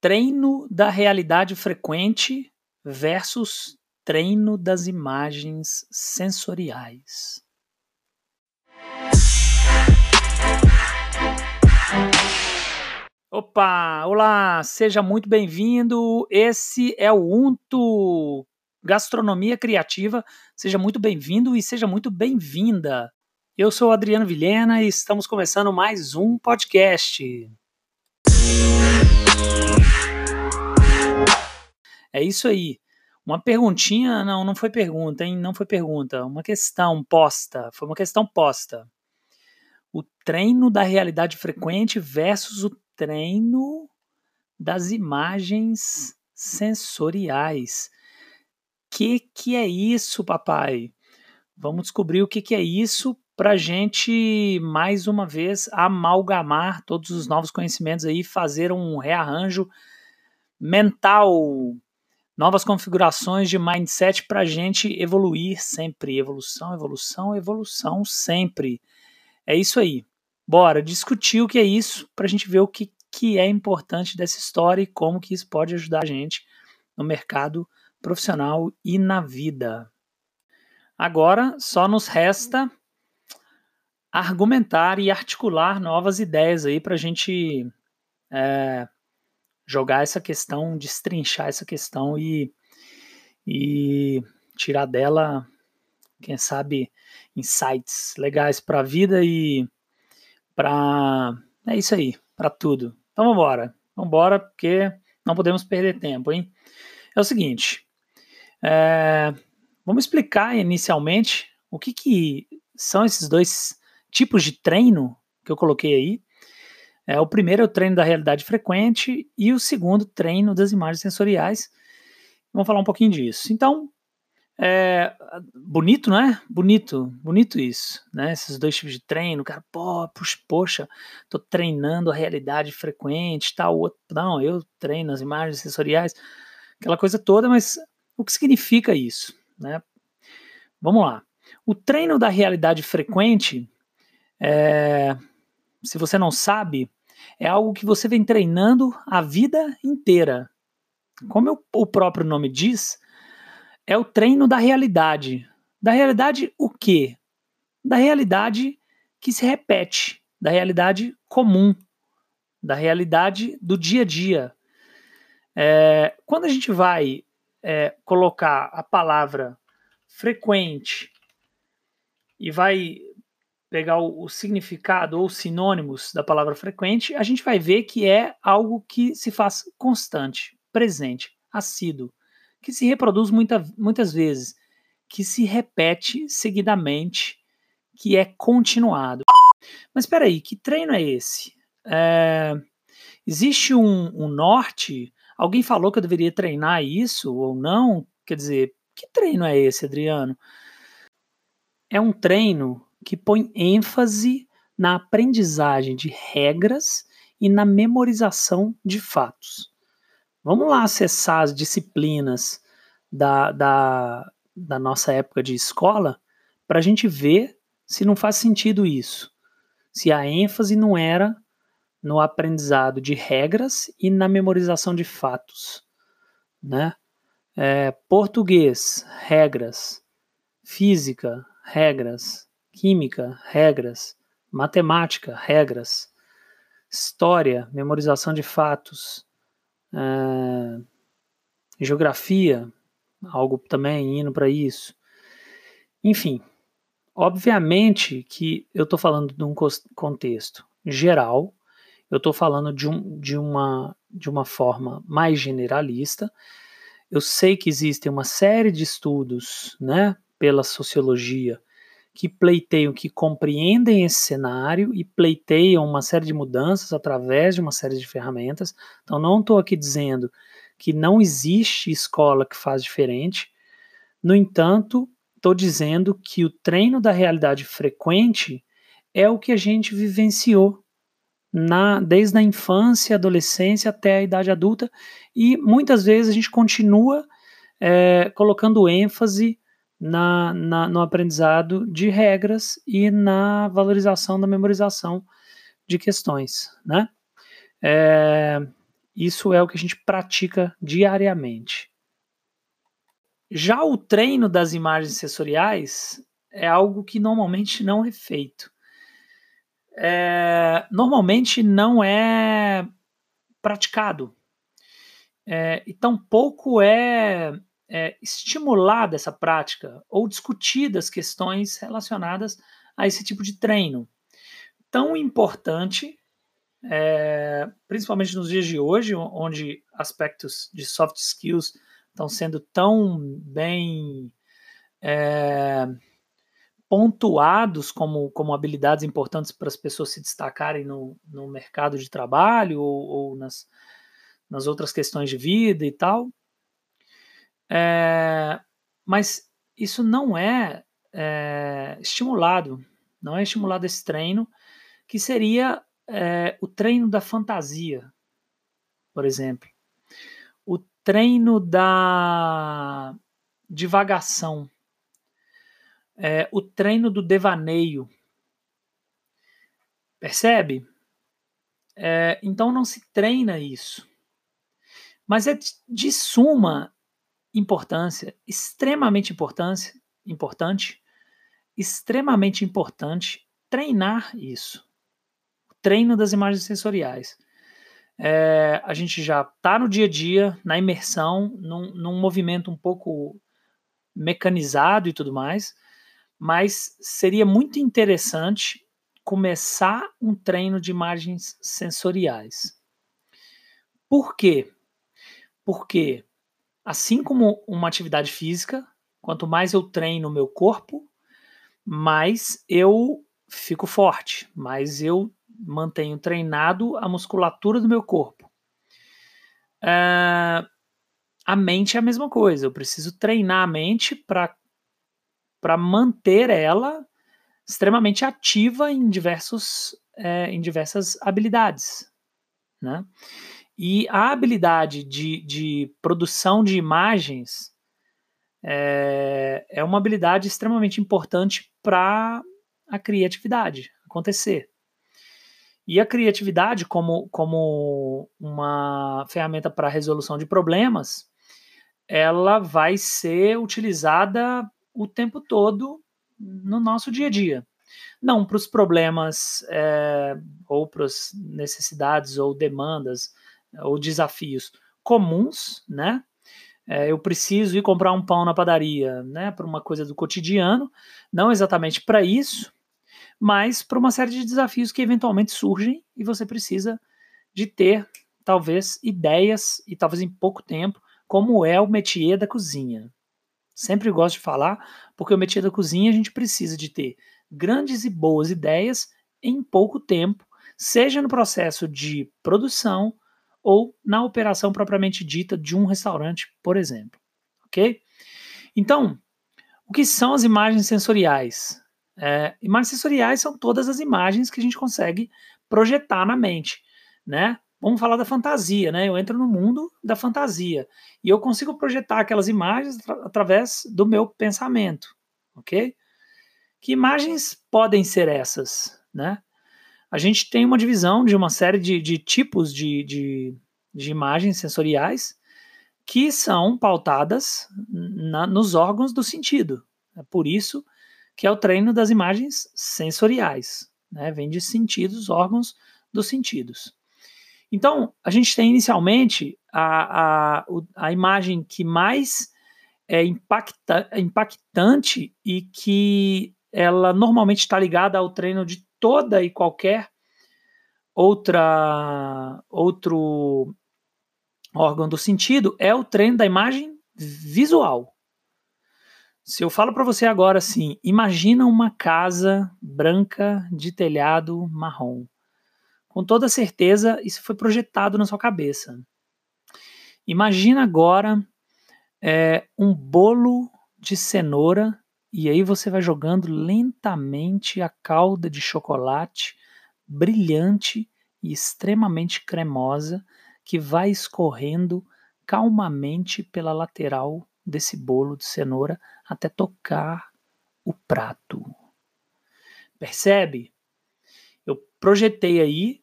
treino da realidade frequente versus treino das imagens sensoriais. Opa, olá, seja muito bem-vindo. Esse é o Unto Gastronomia Criativa. Seja muito bem-vindo e seja muito bem-vinda. Eu sou Adriano Vilhena e estamos começando mais um podcast. É isso aí. Uma perguntinha, não, não foi pergunta, hein? Não foi pergunta. Uma questão posta. Foi uma questão posta. O treino da realidade frequente versus o treino das imagens sensoriais. Que que é isso, papai? Vamos descobrir o que, que é isso para gente, mais uma vez, amalgamar todos os novos conhecimentos aí, fazer um rearranjo mental, novas configurações de mindset para a gente evoluir sempre. Evolução, evolução, evolução sempre. É isso aí. Bora discutir o que é isso para a gente ver o que, que é importante dessa história e como que isso pode ajudar a gente no mercado profissional e na vida. Agora só nos resta argumentar e articular novas ideias aí para a gente é, jogar essa questão, destrinchar essa questão e, e tirar dela, quem sabe, insights legais para a vida e para. É isso aí, para tudo. Então vamos embora. Vamos embora porque não podemos perder tempo, hein? É o seguinte. É, vamos explicar inicialmente o que, que são esses dois tipos de treino que eu coloquei aí. É, o primeiro é o treino da realidade frequente e o segundo, treino das imagens sensoriais. Vamos falar um pouquinho disso. Então, é, bonito, não é? Bonito, bonito isso, né? Esses dois tipos de treino, cara, pô, puxa, poxa, tô treinando a realidade frequente, tal, outro, não, eu treino as imagens sensoriais, aquela coisa toda, mas o que significa isso, né? Vamos lá. O treino da realidade frequente, é, se você não sabe, é algo que você vem treinando a vida inteira. Como eu, o próprio nome diz, é o treino da realidade. Da realidade o quê? Da realidade que se repete, da realidade comum, da realidade do dia a dia. É, quando a gente vai é, colocar a palavra frequente e vai pegar o, o, significado ou sinônimos da palavra frequente, a gente vai ver que é algo que se faz constante, presente, assíduo, que se reproduz muita, muitas vezes, que se repete seguidamente, que é continuado. Mas espera aí, que treino é esse? É, existe um, um norte? Alguém falou que eu deveria treinar isso ou não? Quer dizer, que treino é esse, Adriano? É um treino que põe ênfase na aprendizagem de regras e na memorização de fatos. Vamos lá acessar as disciplinas da, da, da nossa época de escola para a gente ver se não faz sentido isso. Se a ênfase não era no aprendizado de regras e na memorização de fatos. Né? É, português, regras. Física, regras química, regras, matemática, regras, história, memorização de fatos, uh, geografia, algo também indo para isso. Enfim, obviamente que eu estou falando de um contexto geral, eu estou falando de, um, de, uma, de uma forma mais generalista. Eu sei que existem uma série de estudos né, pela sociologia que pleiteiam, que compreendem esse cenário e pleiteiam uma série de mudanças através de uma série de ferramentas. Então, não estou aqui dizendo que não existe escola que faz diferente. No entanto, estou dizendo que o treino da realidade frequente é o que a gente vivenciou na, desde a infância, adolescência até a idade adulta, e muitas vezes a gente continua é, colocando ênfase na, na, no aprendizado de regras e na valorização da memorização de questões, né? É, isso é o que a gente pratica diariamente. Já o treino das imagens sensoriais é algo que normalmente não é feito. É, normalmente não é praticado. É, e tampouco é, é estimulada essa prática ou discutidas questões relacionadas a esse tipo de treino. Tão importante, é, principalmente nos dias de hoje, onde aspectos de soft skills estão sendo tão bem é, pontuados como, como habilidades importantes para as pessoas se destacarem no, no mercado de trabalho ou, ou nas, nas outras questões de vida e tal. É, mas isso não é, é, estimulado, não é estimulado esse treino, que seria é, o treino da fantasia, por exemplo, o treino da divagação, é, o treino do devaneio. Percebe? É, então não se treina isso. Mas é de suma importância, extremamente importância, importante, extremamente importante treinar isso. O treino das imagens sensoriais. É, a gente já está no dia a dia, na imersão, num, num movimento um pouco mecanizado e tudo mais, mas seria muito interessante começar um treino de imagens sensoriais. Por quê? Porque, assim como uma atividade física, quanto mais eu treino o meu corpo, mais eu fico forte, mais eu mantenho treinado a musculatura do meu corpo. Uh, a mente é a mesma coisa, eu preciso treinar a mente para manter ela extremamente ativa em, diversos, é, em diversas habilidades. Né? E a habilidade de, de produção de imagens é, é uma habilidade extremamente importante para a criatividade acontecer. E a criatividade, como, como uma ferramenta para resolução de problemas, ela vai ser utilizada o tempo todo no nosso dia a dia. Não para os problemas é, ou para as necessidades ou demandas ou desafios comuns, né? É, eu preciso ir comprar um pão na padaria, né? Para uma coisa do cotidiano, não exatamente para isso, mas para uma série de desafios que eventualmente surgem e você precisa de ter, talvez, ideias e talvez em pouco tempo, como é o métier da cozinha. Sempre gosto de falar, porque o métier da cozinha a gente precisa de ter grandes e boas ideias em pouco tempo, seja no processo de produção ou na operação propriamente dita de um restaurante, por exemplo. Ok? Então, o que são as imagens sensoriais? É, imagens sensoriais são todas as imagens que a gente consegue projetar na mente, né? Vamos falar da fantasia, né? Eu entro no mundo da fantasia e eu consigo projetar aquelas imagens através do meu pensamento, ok? Que imagens podem ser essas, né? A gente tem uma divisão de uma série de, de tipos de, de, de, imagens sensoriais que são pautadas na, nos órgãos do sentido. É por isso que é o treino das imagens sensoriais. Né? Vem de sentidos, órgãos dos sentidos. Então, a gente tem inicialmente a, a, a imagem que mais é impacta, impactante e que ela normalmente está ligada ao treino de toda e qualquer outra outro órgão do sentido é o treino da imagem visual. Se eu falo para você agora assim, imagina uma casa branca de telhado marrom. Com toda certeza, isso foi projetado na sua cabeça. Imagina agora é, um bolo de cenoura e aí você vai jogando lentamente a calda de chocolate brilhante e extremamente cremosa que vai escorrendo calmamente pela lateral desse bolo de cenoura até tocar o prato. Percebe? Eu projetei aí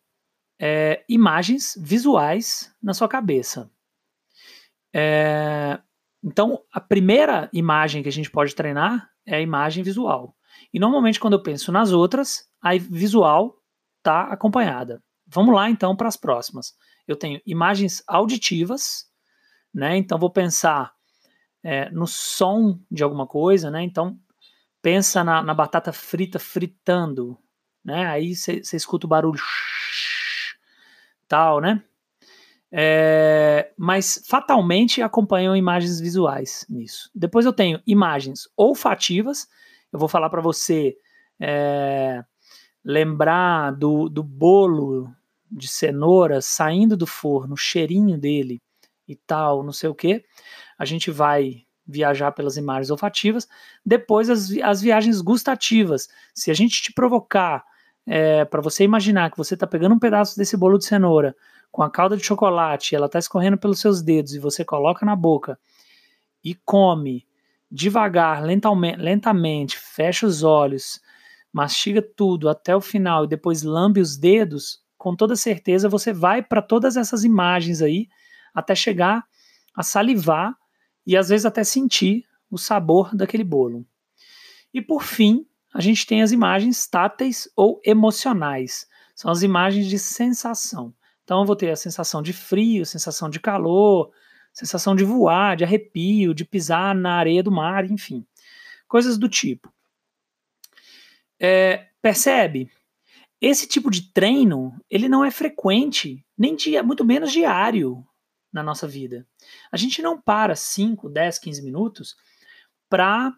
é, imagens visuais na sua cabeça. É, então, a primeira imagem que a gente pode treinar é a imagem visual. E normalmente, quando eu penso nas outras, a visual está acompanhada. Vamos lá então para as próximas. Eu tenho imagens auditivas, né? Então vou pensar é, no som de alguma coisa, né? Então pensa na, na batata frita fritando, né? Aí você escuta o barulho tal, né? É, mas fatalmente acompanham imagens visuais nisso. Depois eu tenho imagens olfativas. Eu vou falar para você é, lembrar do, do bolo de cenoura saindo do forno, o cheirinho dele e tal, não sei o que. A gente vai viajar pelas imagens olfativas. Depois as, as viagens gustativas. Se a gente te provocar é, para você imaginar que você está pegando um pedaço desse bolo de cenoura com a calda de chocolate, ela está escorrendo pelos seus dedos e você coloca na boca e come devagar, lentamente, lentamente fecha os olhos, mastiga tudo até o final e depois lambe os dedos, com toda certeza você vai para todas essas imagens aí até chegar a salivar e às vezes até sentir o sabor daquele bolo. E por fim, a gente tem as imagens táteis ou emocionais. São as imagens de sensação. Então eu vou ter a sensação de frio, sensação de calor, sensação de voar, de arrepio, de pisar na areia do mar, enfim, coisas do tipo. É, percebe? Esse tipo de treino ele não é frequente, nem dia, muito menos diário na nossa vida. A gente não para 5, 10, 15 minutos para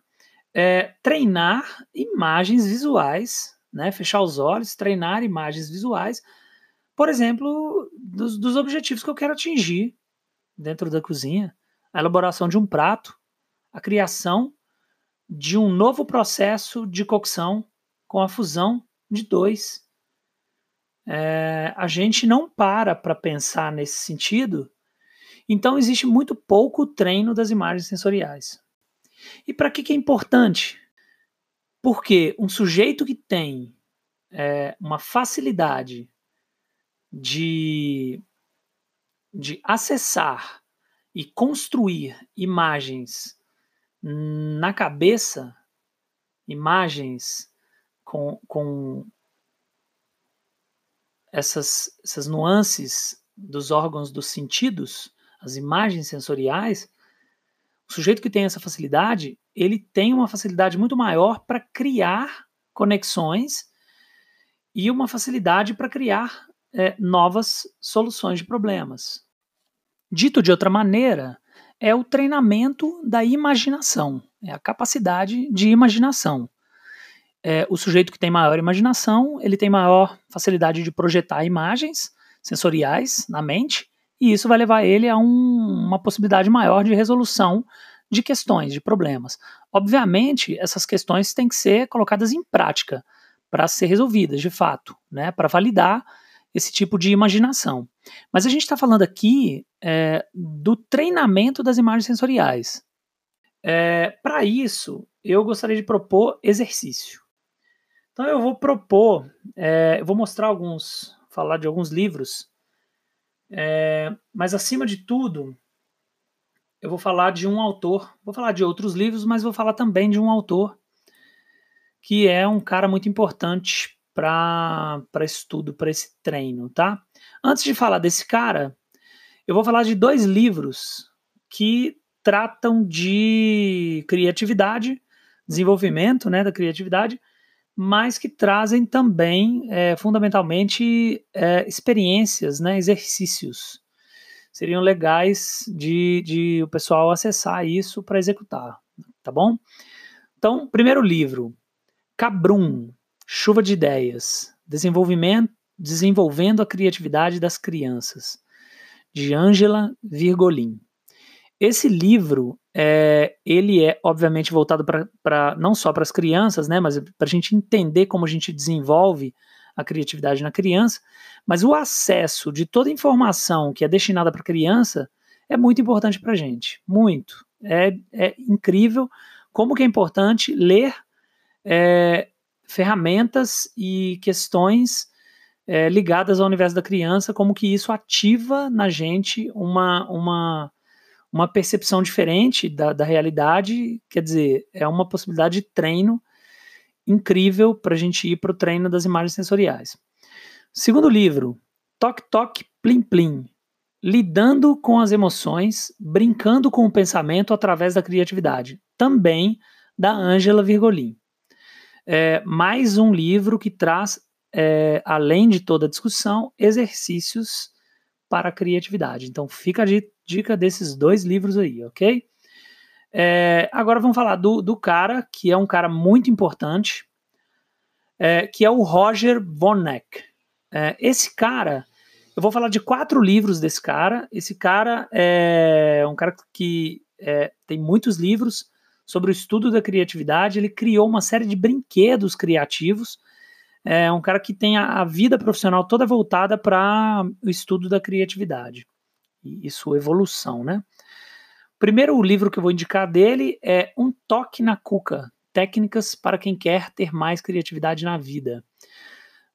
é, treinar imagens visuais, né? fechar os olhos, treinar imagens visuais por exemplo, dos, dos objetivos que eu quero atingir dentro da cozinha. A elaboração de um prato, a criação de um novo processo de cocção com a fusão de dois. É, a gente não para para pensar nesse sentido, então existe muito pouco treino das imagens sensoriais. E para que, que é importante? Porque um sujeito que tem é, uma facilidade de, de acessar e construir imagens na cabeça, imagens com, com essas, essas nuances dos órgãos dos sentidos, as imagens sensoriais, o sujeito que tem essa facilidade, ele tem uma facilidade muito maior para criar conexões e uma facilidade para criar é, novas soluções de problemas. Dito de outra maneira, é o treinamento da imaginação, é a capacidade de imaginação. É, o sujeito que tem maior imaginação, ele tem maior facilidade de projetar imagens sensoriais na mente, e isso vai levar ele a um, uma possibilidade maior de resolução de questões, de problemas. Obviamente, essas questões têm que ser colocadas em prática para ser resolvidas, de fato, né, para validar esse tipo de imaginação. Mas a gente está falando aqui é, do treinamento das imagens sensoriais. É, Para isso, eu gostaria de propor exercício. Então eu vou propor, é, eu vou mostrar alguns, falar de alguns livros, é, mas acima de tudo, eu vou falar de um autor, vou falar de outros livros, mas vou falar também de um autor que é um cara muito importante para estudo, para esse treino, tá? Antes de falar desse cara, eu vou falar de dois livros que tratam de criatividade, desenvolvimento né, da criatividade, mas que trazem também, é, fundamentalmente, é, experiências, né, exercícios. Seriam legais de, de o pessoal acessar isso para executar, tá bom? Então, primeiro livro, Cabrum, Chuva de Ideias, Desenvolvimento, Desenvolvendo a Criatividade das Crianças, de Angela Virgolin. Esse livro, é, ele é obviamente voltado para não só para as crianças, né, mas para a gente entender como a gente desenvolve a criatividade na criança, mas o acesso de toda informação que é destinada para criança é muito importante para a gente, muito. É, é incrível como que é importante ler é, ferramentas e questões é, ligadas ao universo da criança, como que isso ativa na gente uma, uma, uma percepção diferente da, da realidade. Quer dizer, é uma possibilidade de treino incrível para a gente ir para o treino das imagens sensoriais. Segundo livro, Toque Toque Plim Plim. Lidando com as emoções, brincando com o pensamento através da criatividade. Também da Ângela Virgolin. É, mais um livro que traz é, além de toda a discussão, exercícios para a criatividade. Então fica a dica desses dois livros aí, ok? É, agora vamos falar do, do, cara, que é um cara muito importante, é, que é o Roger Vonneck. É, esse cara, eu vou falar de quatro livros desse cara. Esse cara é um cara que é, tem muitos livros sobre o estudo da criatividade. Ele criou uma série de brinquedos criativos é um cara que tem a, a vida profissional toda voltada para o estudo da criatividade e, e sua evolução, né? O primeiro livro que eu vou indicar dele é Um Toque na Cuca, Técnicas para quem quer ter mais criatividade na vida.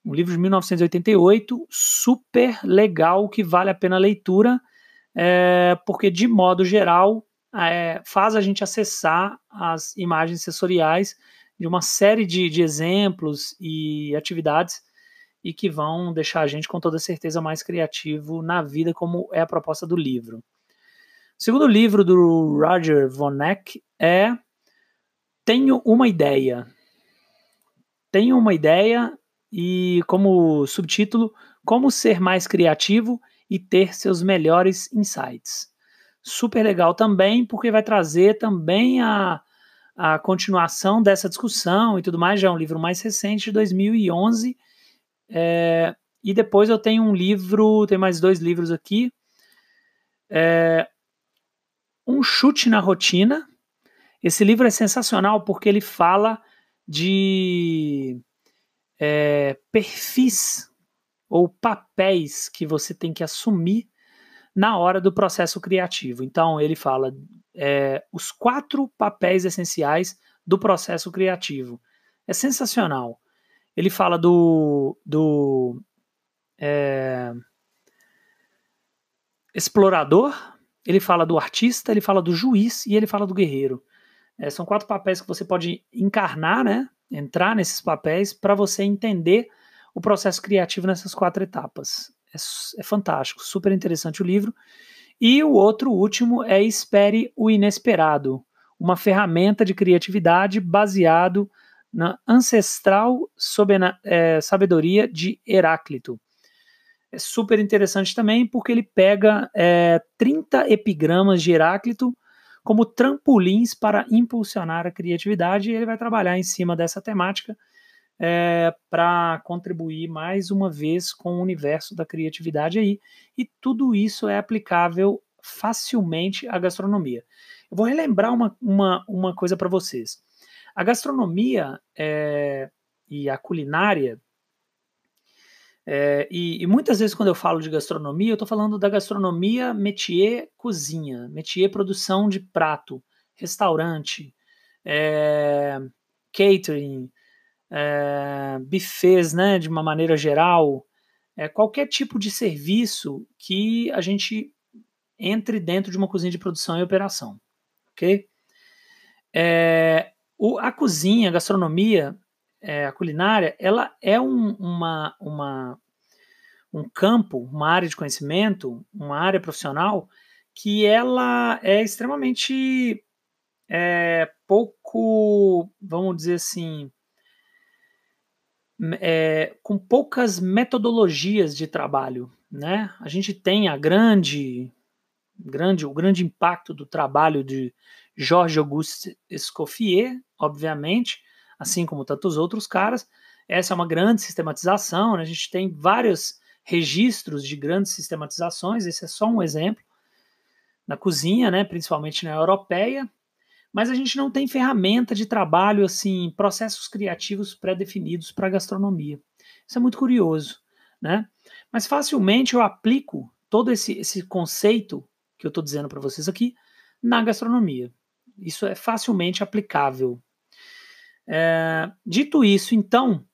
Um livro de 1988, super legal, que vale a pena a leitura, é, porque de modo geral é, faz a gente acessar as imagens sensoriais de uma série de, de exemplos e atividades e que vão deixar a gente com toda certeza mais criativo na vida, como é a proposta do livro. O segundo livro do Roger Vonneck é Tenho uma ideia. Tenho uma ideia e como subtítulo Como ser mais criativo e ter seus melhores insights. Super legal também, porque vai trazer também a a continuação dessa discussão e tudo mais, já é um livro mais recente, de 2011. É, e depois eu tenho um livro, tem mais dois livros aqui. É, um Chute na Rotina. Esse livro é sensacional porque ele fala de é, perfis ou papéis que você tem que assumir na hora do processo criativo. Então, ele fala é, os quatro papéis essenciais do processo criativo. É sensacional. Ele fala do, do é, explorador, ele fala do artista, ele fala do juiz e ele fala do guerreiro. É, são quatro papéis que você pode encarnar, né? Entrar nesses papéis para você entender o processo criativo nessas quatro etapas. É, é fantástico, super interessante o livro. E o outro último é Espere o Inesperado, uma ferramenta de criatividade baseado na ancestral é, sabedoria de Heráclito. É super interessante também porque ele pega é, 30 epigramas de Heráclito como trampolins para impulsionar a criatividade e ele vai trabalhar em cima dessa temática é, para contribuir mais uma vez com o universo da criatividade aí. E tudo isso é aplicável facilmente à gastronomia. Eu vou relembrar uma, uma, uma coisa para vocês. A gastronomia é, e a culinária, é, e, e, muitas vezes quando eu falo de gastronomia, eu estou falando da gastronomia métier cozinha, métier produção de prato, restaurante, é, catering, é, buffets, né, de uma maneira geral, é, qualquer tipo de serviço que a gente entre dentro de uma cozinha de produção e operação, ok? É, o, a cozinha, a gastronomia, é, a culinária, ela é um, uma, uma, um campo, uma área de conhecimento, uma área profissional que ela é extremamente é, pouco, vamos dizer assim, é, com poucas metodologias de trabalho. Né? A gente tem a grande, grande, o grande impacto do trabalho de Jorge Auguste Escoffier, obviamente, assim como tantos outros caras. Essa é uma grande sistematização, né? a gente tem vários registros de grandes sistematizações, esse é só um exemplo. Na cozinha, né, principalmente na europeia, mas a gente não tem ferramenta de trabalho, assim, processos criativos pré-definidos para gastronomia. Isso é muito curioso, né? Mas facilmente eu aplico todo esse, esse conceito que eu estou dizendo para vocês aqui na gastronomia. Isso é facilmente aplicável. É, dito isso, então,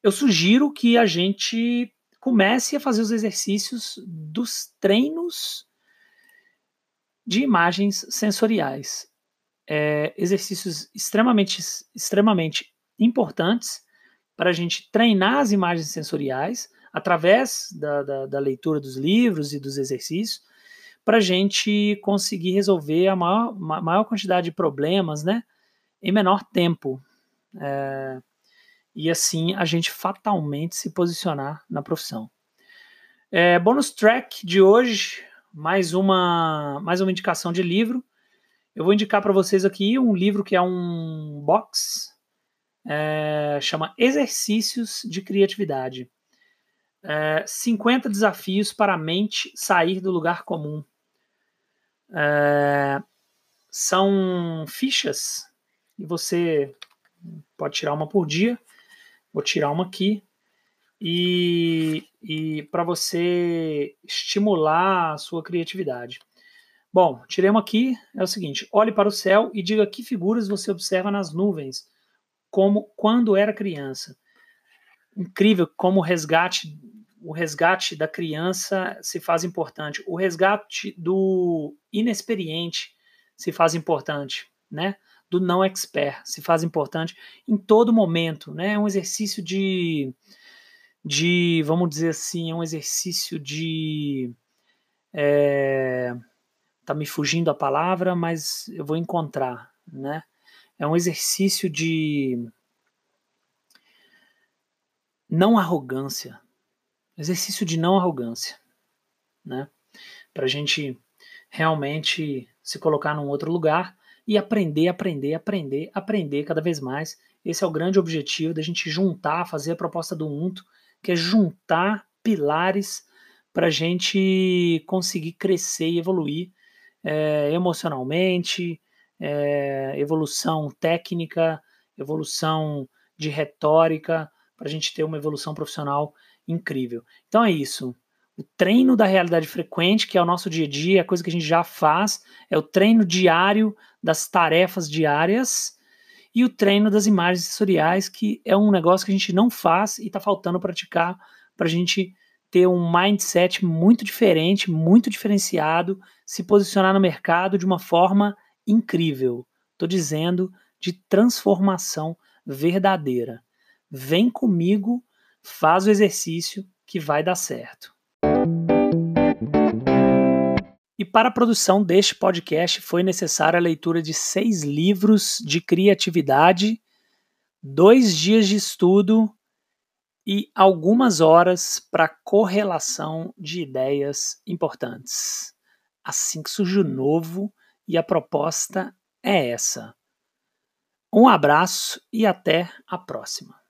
eu sugiro que a gente comece a fazer os exercícios dos treinos de imagens sensoriais. É, exercícios extremamente, extremamente importantes para a gente treinar as imagens sensoriais através da, da, da leitura dos livros e dos exercícios, para a gente conseguir resolver a maior, maior quantidade de problemas né, em menor tempo. É, e assim a gente fatalmente se posicionar na profissão. É, bônus track de hoje, mais uma, mais uma indicação de livro. Eu vou indicar para vocês aqui um livro que é um box, é, chama Exercícios de Criatividade. É, 50 desafios para a mente sair do lugar comum. É, são fichas e você pode tirar uma por dia. Vou tirar uma aqui. E, e para você estimular a sua criatividade. Bom, tirei uma aqui. É o seguinte: olhe para o céu e diga que figuras você observa nas nuvens, como quando era criança. Incrível como o resgate o resgate da criança se faz importante, o resgate do inexperiente se faz importante, né? Do não expert se faz importante em todo momento, né? É um exercício de, de, vamos dizer assim, é um exercício de, é, tá me fugindo a palavra, mas eu vou encontrar, né? É um exercício de não arrogância, exercício de não arrogância, né? Para a gente realmente se colocar num outro lugar e aprender, aprender, aprender, aprender cada vez mais. Esse é o grande objetivo da gente juntar, fazer a proposta do UNTO, que é juntar pilares para a gente conseguir crescer e evoluir é, emocionalmente, é, evolução técnica, evolução de retórica, para a gente ter uma evolução profissional incrível. Então é isso. O treino da realidade frequente, que é o nosso dia a dia, a coisa que a gente já faz, é o treino diário das tarefas diárias e o treino das imagens sensoriais, que é um negócio que a gente não faz e está faltando praticar para a gente ter um mindset muito diferente, muito diferenciado, se posicionar no mercado de uma forma incrível. Estou dizendo de transformação verdadeira. Vem comigo faz o exercício que vai dar certo. E para a produção deste podcast foi necessária a leitura de seis livros de criatividade, dois dias de estudo e algumas horas para correlação de ideias importantes. Assim que surge o novo e a proposta é essa. Um abraço e até a próxima.